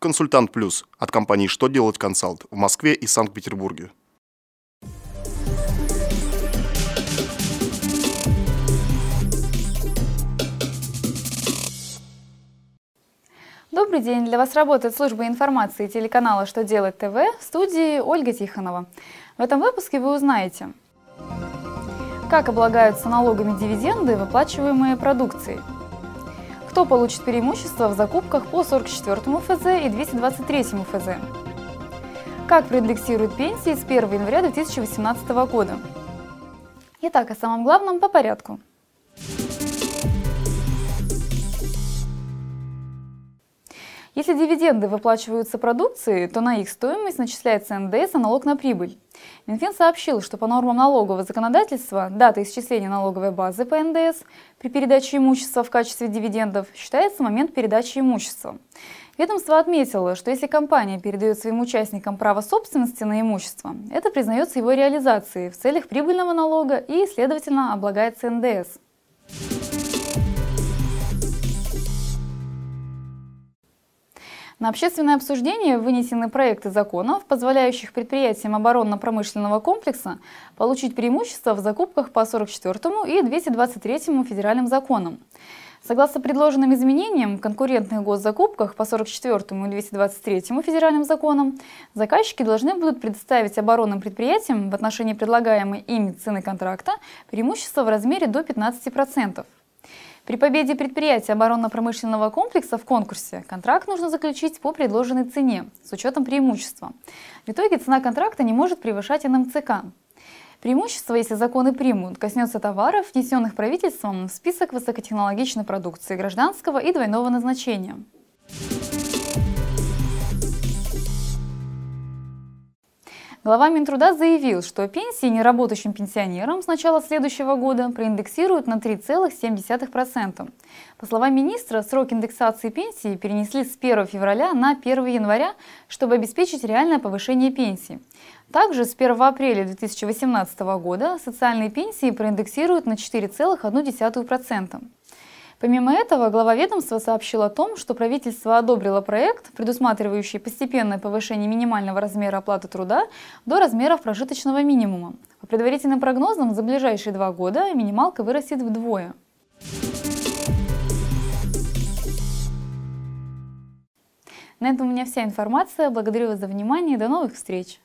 Консультант Плюс от компании «Что делать консалт» в Москве и Санкт-Петербурге. Добрый день! Для вас работает служба информации телеканала «Что делать ТВ» в студии Ольга Тихонова. В этом выпуске вы узнаете, как облагаются налогами дивиденды, выплачиваемые продукцией, кто получит преимущество в закупках по 44 ФЗ и 223 ФЗ, как проиндексируют пенсии с 1 января 2018 года. Итак, о самом главном по порядку – Если дивиденды выплачиваются продукции, то на их стоимость начисляется НДС и налог на прибыль. Минфин сообщил, что по нормам налогового законодательства дата исчисления налоговой базы по НДС при передаче имущества в качестве дивидендов считается момент передачи имущества. Ведомство отметило, что если компания передает своим участникам право собственности на имущество, это признается его реализацией в целях прибыльного налога и, следовательно, облагается НДС. На общественное обсуждение вынесены проекты законов, позволяющих предприятиям оборонно-промышленного комплекса получить преимущество в закупках по 44 и 223 федеральным законам. Согласно предложенным изменениям в конкурентных госзакупках по 44 и 223 федеральным законам, заказчики должны будут предоставить оборонным предприятиям в отношении предлагаемой ими цены контракта преимущество в размере до 15%. При победе предприятия оборонно-промышленного комплекса в конкурсе контракт нужно заключить по предложенной цене с учетом преимущества. В итоге цена контракта не может превышать НМЦК. Преимущество, если законы примут, коснется товаров, внесенных правительством в список высокотехнологичной продукции гражданского и двойного назначения. Глава Минтруда заявил, что пенсии неработающим пенсионерам с начала следующего года проиндексируют на 3,7%. По словам министра, срок индексации пенсии перенесли с 1 февраля на 1 января, чтобы обеспечить реальное повышение пенсии. Также с 1 апреля 2018 года социальные пенсии проиндексируют на 4,1%. Помимо этого, глава ведомства сообщил о том, что правительство одобрило проект, предусматривающий постепенное повышение минимального размера оплаты труда до размеров прожиточного минимума. По предварительным прогнозам, за ближайшие два года минималка вырастет вдвое. На этом у меня вся информация. Благодарю вас за внимание и до новых встреч!